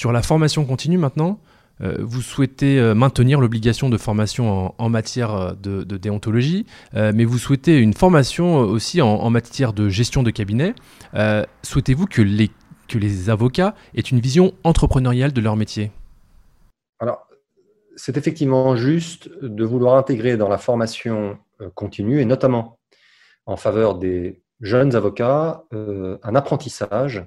Sur la formation continue maintenant, euh, vous souhaitez euh, maintenir l'obligation de formation en, matière euh, de, déontologie, mais vous souhaitez une formation aussi en, matière de gestion de cabinet. Souhaitez-vous que les, que les avocats aient une vision entrepreneuriale de leur métier? Alors, c'est effectivement juste de vouloir intégrer dans la formation continue, et notamment en faveur des jeunes avocats, un apprentissage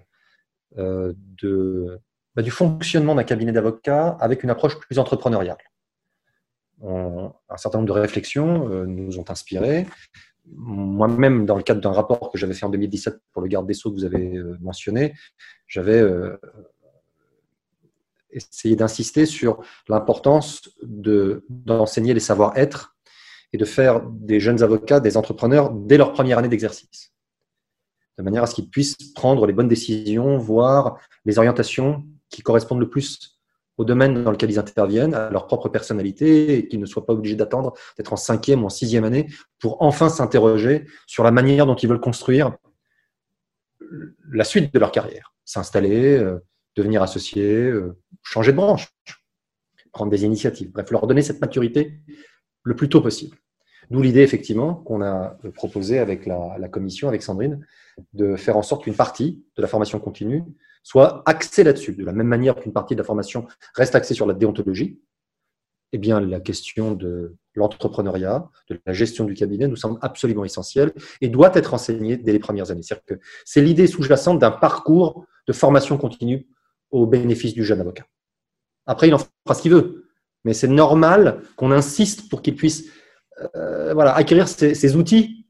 de bah, du fonctionnement d'un cabinet d'avocats avec une approche plus entrepreneuriale. un certain nombre de réflexions euh, nous ont inspiré. Moi-même, dans le cadre d'un rapport que j'avais fait en 2017 pour le garde des Sceaux que vous avez euh, mentionné, j'avais euh, essayé d'insister sur l'importance d'enseigner les savoir-être et de faire des jeunes avocats des entrepreneurs dès leur première année d'exercice, de manière à ce qu'ils puissent prendre les bonnes décisions, voir les orientations qui correspondent le plus au domaine dans lequel ils interviennent, à leur propre personnalité, et qu'ils ne soient pas obligés d'attendre d'être en cinquième ou en sixième année pour enfin s'interroger sur la manière dont ils veulent construire la suite de leur carrière. S'installer, euh, devenir associé, euh, changer de branche, prendre des initiatives. Bref, leur donner cette maturité le plus tôt possible. D'où l'idée, effectivement, qu'on a proposé avec la, la, commission, avec Sandrine, de faire en sorte qu'une partie de la formation continue soit axé là-dessus. De la même manière qu'une partie de la formation reste axée sur la déontologie, eh bien, la question de l'entrepreneuriat, de la gestion du cabinet nous semble absolument essentielle et doit être enseignée dès les premières années. Que c'est l'idée sous-jacente d'un parcours de formation continue au bénéfice du jeune avocat. Après, il en fera ce qu'il veut, mais c'est normal qu'on insiste pour qu'il puisse euh, acquérir ces outils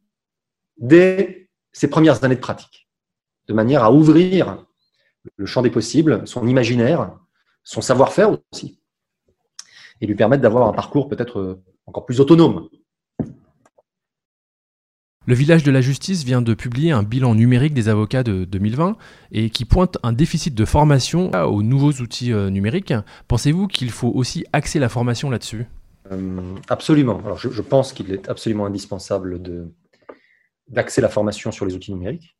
dès ses premières années de pratique, de manière à ouvrir le champ des possibles, son imaginaire, son savoir-faire aussi, et lui permettre d'avoir un parcours peut-être euh, encore plus autonome. Le village de la justice vient de publier un bilan numérique des avocats de 2020 et qui pointe un déficit de formation aux nouveaux outils euh, numériques. Pensez-vous qu'il faut aussi axer la formation là-dessus? Euh, Absolument. Alors je, je pense qu'il est absolument indispensable d'axer la formation sur les outils numériques,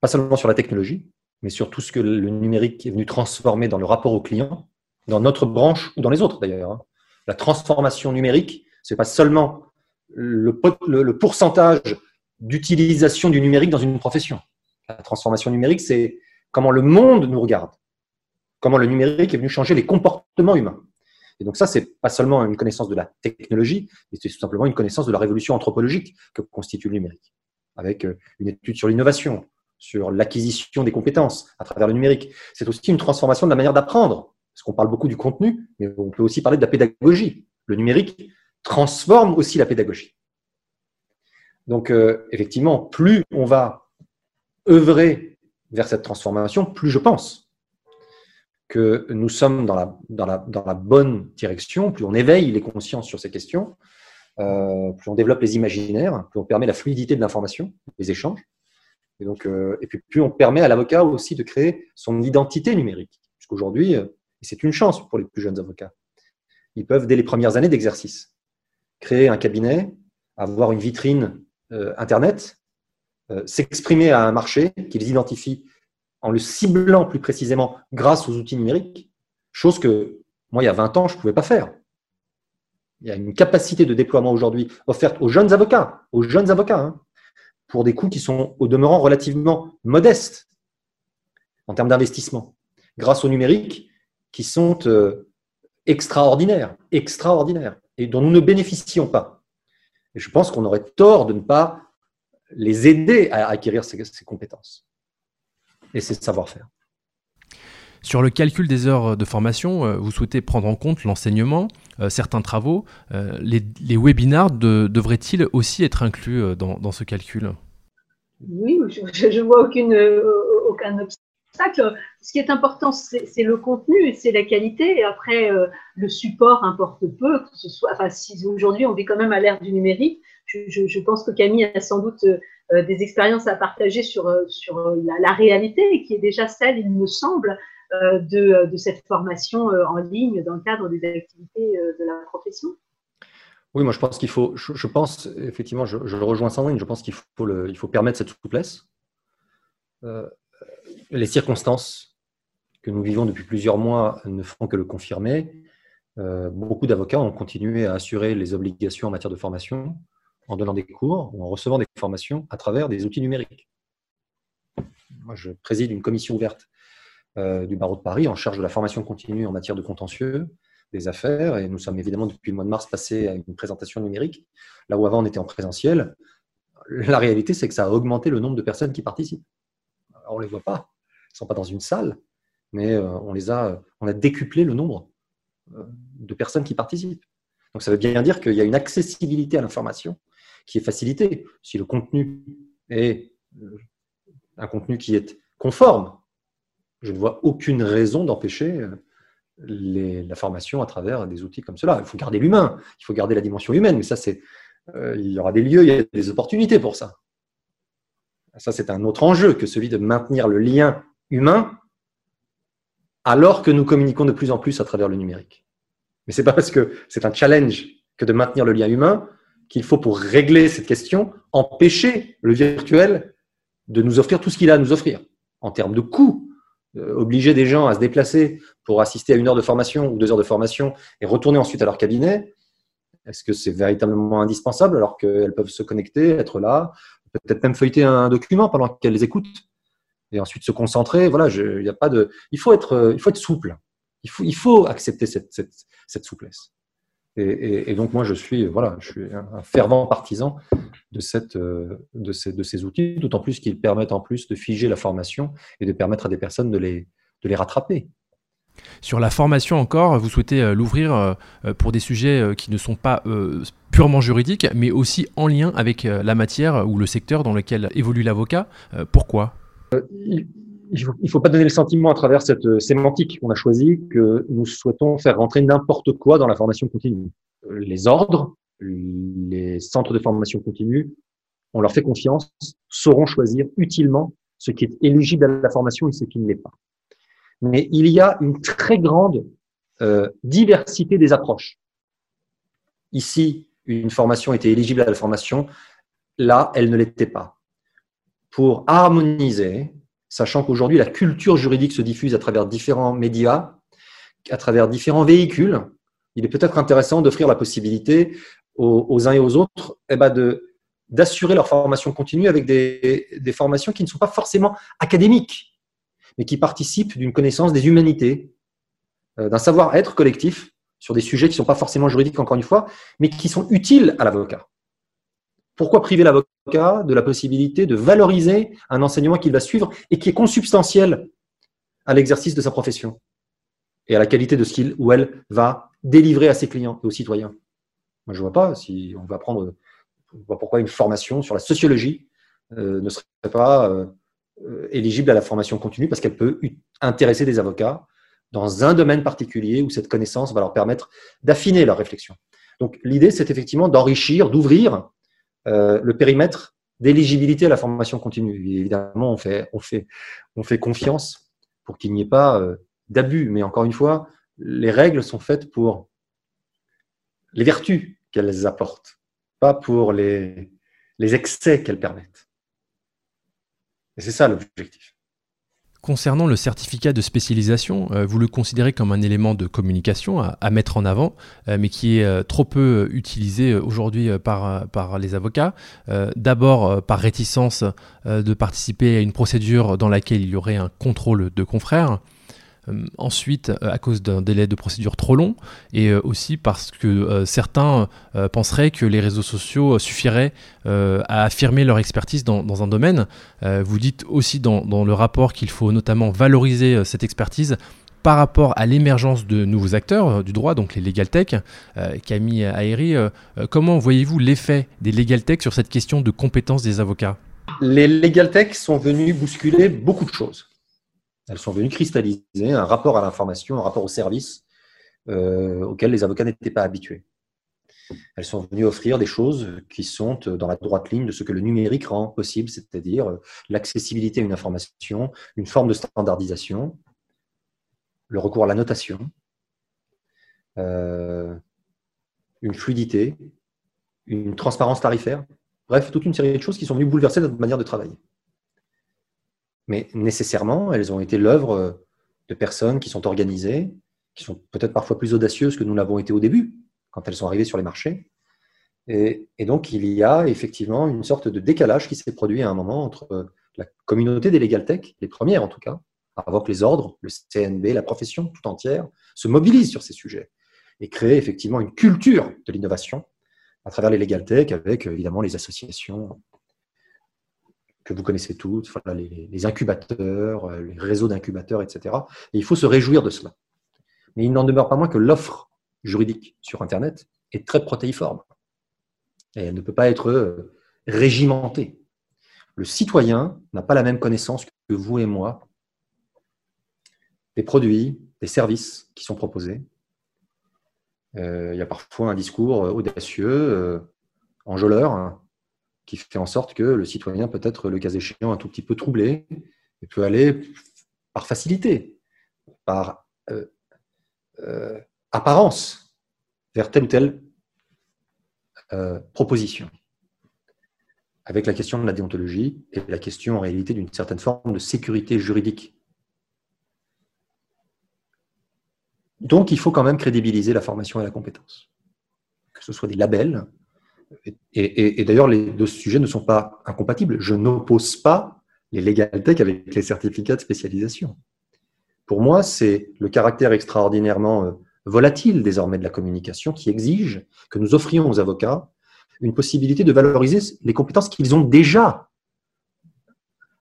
pas seulement sur la technologie, mais sur tout ce que le numérique est venu transformer dans le rapport au client, dans notre branche ou dans les autres d'ailleurs. Hein. La transformation numérique, ce n'est pas seulement le, le, pourcentage d'utilisation du numérique dans une profession. La transformation numérique, c'est comment le monde nous regarde, comment le numérique est venu changer les comportements humains. Et donc ça, c'est pas seulement une connaissance de la technologie, mais c'est tout simplement une connaissance de la révolution anthropologique que constitue le numérique, avec euh, une étude sur l'innovation, sur l'acquisition des compétences à travers le numérique. C'est aussi une transformation de la manière d'apprendre, parce qu'on parle beaucoup du contenu, mais on peut aussi parler de la pédagogie. Le numérique transforme aussi la pédagogie. Donc, euh, effectivement, plus on va œuvrer vers cette transformation, plus je pense que nous sommes dans la, bonne direction, plus on éveille les consciences sur ces questions, euh, plus on développe les imaginaires, plus on permet la fluidité de l'information, les échanges, et, donc, euh, puis, on permet à l'avocat aussi de créer son identité numérique. Puisqu'aujourd'hui, euh, c'est une chance pour les plus jeunes avocats, ils peuvent, dès les premières années d'exercice, créer un cabinet, avoir une vitrine euh, Internet, s'exprimer à un marché qu'ils identifient en le ciblant plus précisément grâce aux outils numériques, chose que moi, il y a 20 ans, je ne pouvais pas faire. Il y a une capacité de déploiement aujourd'hui offerte aux jeunes avocats, aux jeunes avocats, hein, pour des coûts qui sont au demeurant relativement modestes en termes d'investissement, grâce au numérique qui sont euh, extraordinaires, extraordinaires, et dont nous ne bénéficions pas. Et je pense qu'on aurait tort de ne pas les aider à acquérir ces, compétences et ces savoir-faire. Sur le calcul des heures de formation, euh, vous souhaitez prendre en compte l'enseignement, euh, certains travaux. Les, les webinars devraient-ils aussi être inclus dans ce calcul? Oui, je ne vois euh, aucun obstacle. Ce qui est important, c'est le contenu, c'est la qualité. Et après, euh, le support importe peu, que ce soit. Enfin, aujourd'hui on vit quand même à l'ère du numérique, je, pense que Camille a sans doute euh, des expériences à partager sur la, réalité, qui est déjà celle, il me semble, de, de, cette formation en ligne dans le cadre des activités de la profession. Oui, moi je pense qu'il faut, je, pense effectivement, je, rejoins Sandrine, je pense qu'il faut, il faut permettre cette souplesse. Euh, les circonstances que nous vivons depuis plusieurs mois ne font que le confirmer. Euh, beaucoup d'avocats ont continué à assurer les obligations en matière de formation en donnant des cours ou en recevant des formations à travers des outils numériques. Moi, je préside une commission ouverte euh, du barreau de Paris en charge de la formation continue en matière de contentieux des affaires et nous sommes évidemment depuis le mois de mars passés à une présentation numérique, là où avant on était en présentiel. La réalité, c'est que ça a augmenté le nombre de personnes qui participent. on ne les voit pas, ils ne sont pas dans une salle, mais euh, on, les a, on a décuplé le nombre euh, de personnes qui participent. Donc ça veut bien dire qu'il y a une accessibilité à l'information qui est facilitée. Si le contenu est euh, un contenu qui est conforme, je ne vois aucune raison d'empêcher la formation à travers des outils comme cela. Il faut garder l'humain, il faut garder la dimension humaine, mais ça, c'est, il y aura des lieux, il y a des opportunités pour ça. Ça, c'est un autre enjeu que celui de maintenir le lien humain alors que nous communiquons de plus en plus à travers le numérique. Mais ce n'est pas parce que c'est un challenge que de maintenir le lien humain qu'il faut, pour régler cette question, empêcher le virtuel de nous offrir tout ce qu'il a à nous offrir en termes de coûts. Euh, obliger des gens à se déplacer pour assister à une heure de formation ou deux heures de formation et retourner ensuite à leur cabinet, est-ce que c'est véritablement indispensable alors qu'elles peuvent se connecter, être là, peut-être même feuilleter un document pendant qu'elles écoutent et ensuite se concentrer? Voilà, il a pas de, il faut être, euh, souple. Il faut, il faut accepter cette, cette, cette souplesse. Et, et, donc moi, je suis, voilà, je suis un fervent partisan de, cette, euh, de, ces, de ces outils, d'autant plus qu'ils permettent en plus de figer la formation et de permettre à des personnes de les, de les rattraper. Sur la formation encore, vous souhaitez euh, l'ouvrir pour des sujets qui ne sont pas purement juridiques, mais aussi en lien avec la matière ou le secteur dans lequel évolue l'avocat. Pourquoi? Il ne faut pas donner le sentiment à travers cette euh, sémantique qu'on a choisie que nous souhaitons faire rentrer n'importe quoi dans la formation continue. Euh, les ordres, les centres de formation continue, on leur fait confiance, sauront choisir utilement ce qui est éligible à la formation et ce qui ne l'est pas. Mais il y a une très grande euh, diversité des approches. Ici, une formation était éligible à la formation, là, elle ne l'était pas pour harmoniser, sachant qu'aujourd'hui la culture juridique se diffuse à travers différents médias, à travers différents véhicules, il est peut-être intéressant d'offrir la possibilité aux, uns et aux autres eh ben d'assurer leur formation continue avec des, des, formations qui ne sont pas forcément académiques, mais qui participent d'une connaissance des humanités, euh, d'un savoir-être collectif sur des sujets qui ne sont pas forcément juridiques, encore une fois, mais qui sont utiles à l'avocat. Pourquoi priver l'avocat de la possibilité de valoriser un enseignement qu'il va suivre et qui est consubstantiel à l'exercice de sa profession et à la qualité de ce qu'il ou elle va délivrer à ses clients et aux citoyens? Moi, je ne vois pas si on va prendre pourquoi une formation sur la sociologie euh, ne serait pas euh, éligible à la formation continue parce qu'elle peut intéresser des avocats dans un domaine particulier où cette connaissance va leur permettre d'affiner leur réflexion. Donc l'idée, c'est effectivement d'enrichir, d'ouvrir euh, le périmètre d'éligibilité à la formation continue. évidemment, on fait, on fait, on fait confiance pour qu'il n'y ait pas euh, d'abus. Mais encore une fois, les règles sont faites pour les vertus qu'elles apportent, pas pour les excès qu'elles permettent. Et c'est ça l'objectif. Concernant le certificat de spécialisation, euh, vous le considérez comme un élément de communication à, mettre en avant, euh, mais qui est euh, trop peu utilisé aujourd'hui par, par les avocats. D'abord par réticence de participer à une procédure dans laquelle il y aurait un contrôle de confrères. Euh, ensuite, euh, à cause d'un délai de procédure trop long, et euh, aussi parce que certains penseraient que les réseaux sociaux suffiraient à affirmer leur expertise dans, un domaine. vous dites aussi dans, le rapport qu'il faut notamment valoriser cette expertise par rapport à l'émergence de nouveaux acteurs du droit, donc les legal tech. Camille Aéry, comment voyez-vous l'effet des legal tech sur cette question de compétence des avocats? Les legal tech sont venus bousculer beaucoup de choses. Elles sont venues cristalliser un rapport à l'information, un rapport au service euh, auquel les avocats n'étaient pas habitués. Elles sont venues offrir des choses qui sont dans la droite ligne de ce que le numérique rend possible, c'est-à-dire l'accessibilité à une information, une forme de standardisation, le recours à la notation, euh, une fluidité, une transparence tarifaire, bref, toute une série de choses qui sont venues bouleverser notre manière de travailler mais nécessairement, elles ont été l'œuvre de personnes qui sont organisées, qui sont peut-être parfois plus audacieuses que nous l'avons été au début, quand elles sont arrivées sur les marchés. Et, donc, il y a effectivement une sorte de décalage qui s'est produit à un moment entre la communauté des legal tech, les premières en tout cas, avant que les ordres, le CNB, la profession tout entière, se mobilisent sur ces sujets et créent effectivement une culture de l'innovation à travers les legal tech avec évidemment les associations que vous connaissez toutes, les, incubateurs, euh, les réseaux d'incubateurs, etc. Et il faut se réjouir de cela. Mais il n'en demeure pas moins que l'offre juridique sur Internet est très protéiforme. Et elle ne peut pas être euh, régimentée. Le citoyen n'a pas la même connaissance que vous et moi des produits, des services qui sont proposés. Euh, il y a parfois un discours audacieux, enjôleur, hein, qui fait en sorte que le citoyen peut être, le cas échéant, un tout petit peu troublé et peut aller par facilité, par euh, euh, apparence, vers telle ou telle euh, proposition. Avec la question de la déontologie et la question en réalité d'une certaine forme de sécurité juridique. Donc il faut quand même crédibiliser la formation et la compétence. Que ce soit des labels, et, d'ailleurs, les deux sujets ne sont pas incompatibles. Je n'oppose pas les legal tech avec les certificats de spécialisation. Pour moi, c'est le caractère extraordinairement euh, volatile désormais de la communication qui exige que nous offrions aux avocats une possibilité de valoriser les compétences qu'ils ont déjà.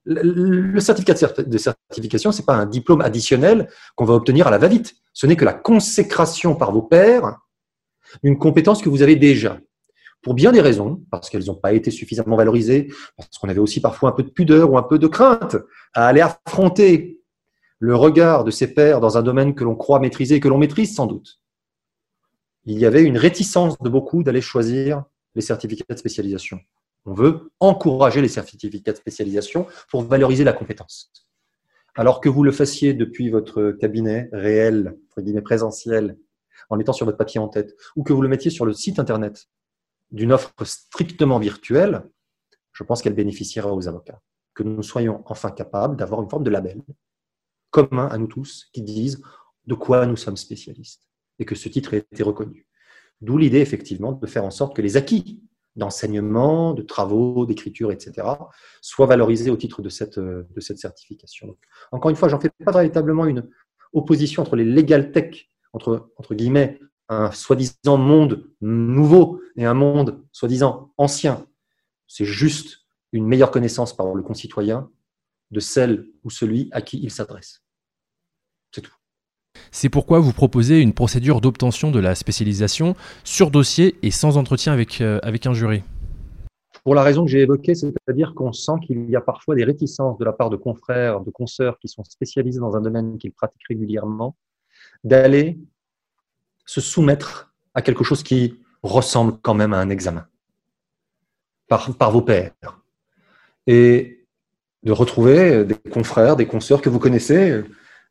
Le certificat de certification, ce n'est pas un diplôme additionnel qu'on va obtenir à la va-vite. Ce n'est que la consécration par vos pairs d'une compétence que vous avez déjà pour bien des raisons, parce qu'elles n'ont pas été suffisamment valorisées, parce qu'on avait aussi parfois un peu de pudeur ou un peu de crainte à aller affronter le regard de ses pairs dans un domaine que l'on croit maîtriser et que l'on maîtrise sans doute. Il y avait une réticence de beaucoup d'aller choisir les certificats de spécialisation. On veut encourager les certificats de spécialisation pour valoriser la compétence. Alors que vous le fassiez depuis votre cabinet réel, présentiel, en mettant sur votre papier en tête, ou que vous le mettiez sur le site internet d'une offre strictement virtuelle, je pense qu'elle bénéficiera aux avocats. Que nous soyons enfin capables d'avoir une forme de label commun à nous tous qui disent de quoi nous sommes spécialistes et que ce titre ait été reconnu. D'où l'idée effectivement de faire en sorte que les acquis d'enseignement, de travaux, d'écriture, etc., soient valorisés au titre de cette, certification. encore une fois, j'en fais pas véritablement une opposition entre les legal tech, entre guillemets, un soi-disant monde nouveau et un monde soi-disant ancien. C'est juste une meilleure connaissance par le concitoyen de celle ou celui à qui il s'adresse. C'est tout. C'est pourquoi vous proposez une procédure d'obtention de la spécialisation sur dossier et sans entretien avec, euh, avec un jury. Pour la raison que j'ai évoquée, c'est-à-dire qu'on sent qu'il y a parfois des réticences de la part de confrères, de consoeurs qui sont spécialisés dans un domaine qu'ils pratiquent régulièrement, d'aller se soumettre à quelque chose qui ressemble quand même à un examen par, vos pairs. Et de retrouver des confrères, des consoeurs que vous connaissez, euh,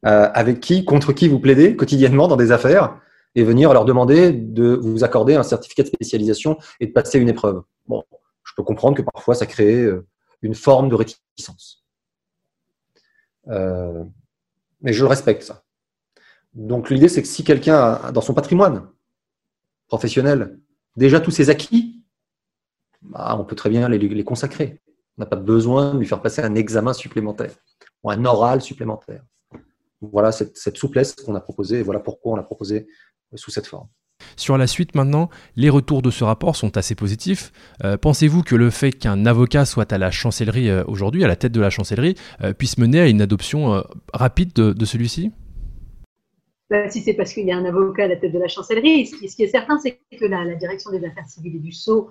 avec qui, contre qui vous plaidez quotidiennement dans des affaires, et venir leur demander de vous accorder un certificat de spécialisation et de passer une épreuve. Bon, je peux comprendre que parfois ça crée euh, une forme de réticence. Euh, mais je le respecte, ça. Donc l'idée, c'est que si quelqu'un a dans son patrimoine professionnel déjà tous ses acquis, bah, on peut très bien les, consacrer. On n'a pas besoin de lui faire passer un examen supplémentaire ou un oral supplémentaire. Voilà cette, souplesse qu'on a proposée et voilà pourquoi on l'a proposée sous cette forme. Sur la suite maintenant, les retours de ce rapport sont assez positifs. Euh, pensez-vous que le fait qu'un avocat soit à la chancellerie euh, aujourd'hui, à la tête de la chancellerie, euh, puisse mener à une adoption rapide de celui-ci? Bah, si c'est parce qu'il y a un avocat à la tête de la chancellerie. Ce qui, est certain, c'est que la, direction des affaires civiles et du Sceau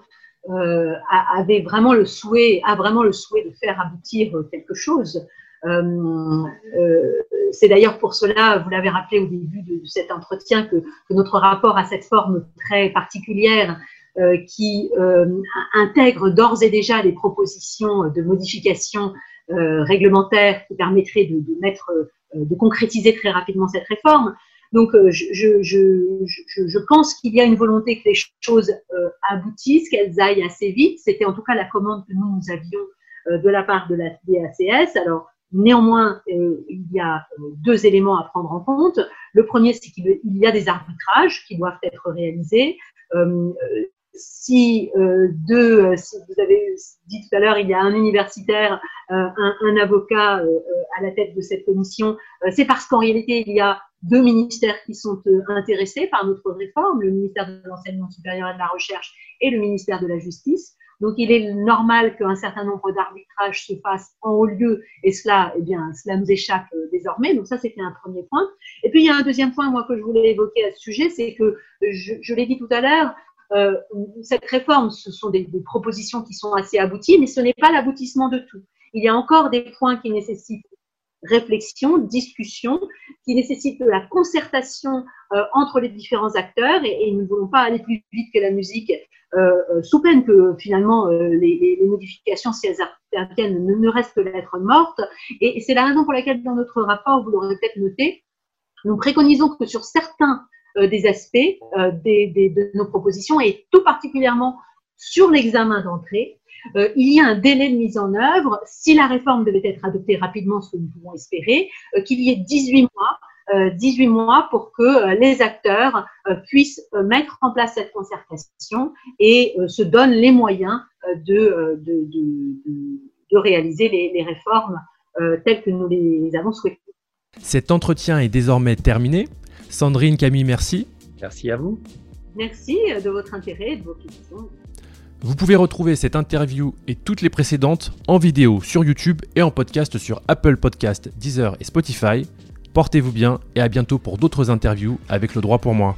euh, avait vraiment le souhait, a vraiment le souhait de faire aboutir quelque chose. Euh, euh, c'est d'ailleurs pour cela, vous l'avez rappelé au début de, cet entretien, que, notre rapport a cette forme très particulière qui intègre d'ores et déjà des propositions de modification réglementaire qui permettraient de mettre de concrétiser très rapidement cette réforme. Donc, euh, je, je, je, je pense qu'il y a une volonté que les choses euh, aboutissent, qu'elles aillent assez vite. C'était en tout cas la commande que nous, nous avions euh, de la part de la DACS. Alors, Néanmoins, il y a deux éléments à prendre en compte. Le premier, c'est qu'il y a des arbitrages qui doivent être réalisés si euh, deux, euh, si vous avez dit tout à l'heure, il y a un universitaire, euh, un, un, avocat à la tête de cette commission, c'est parce qu'en réalité, il y a deux ministères qui sont intéressés par notre réforme, le ministère de l'enseignement supérieur et de la recherche et le ministère de la justice. Donc, il est normal qu'un certain nombre d'arbitrages se fassent en haut lieu, et cela, eh bien, cela nous échappe désormais. Donc, ça, c'était un premier point. Et puis, il y a un deuxième point, moi, que je voulais évoquer à ce sujet, c'est que, je, je l'ai dit tout à l'heure, euh, cette réforme, ce sont des, propositions qui sont assez abouties, mais ce n'est pas l'aboutissement de tout. Il y a encore des points qui nécessitent réflexion, discussion, qui nécessitent de la concertation euh, entre les différents acteurs, et, nous ne voulons pas aller plus vite que la musique, euh, sous peine que finalement les, modifications, si elles interviennent, ne, restent que lettres mortes. Et, c'est la raison pour laquelle dans notre rapport, vous l'aurez peut-être noté, nous préconisons que sur certains des aspects euh, de nos propositions et tout particulièrement sur l'examen d'entrée. Euh, il y a un délai de mise en œuvre, si la réforme devait être adoptée rapidement, ce que nous pouvons espérer, qu'il y ait 18 mois 18 mois pour que les acteurs puissent mettre en place cette concertation et se donnent les moyens de, de, de, de réaliser les, les réformes telles que nous les avons souhaitées. Cet entretien est désormais terminé. Sandrine, Camille, merci. Merci à vous. Merci de votre intérêt et de vos questions. Vous pouvez retrouver cette interview et toutes les précédentes en vidéo sur YouTube et en podcast sur Apple Podcast, Deezer et Spotify. Portez-vous bien et à bientôt pour d'autres interviews avec le droit pour moi.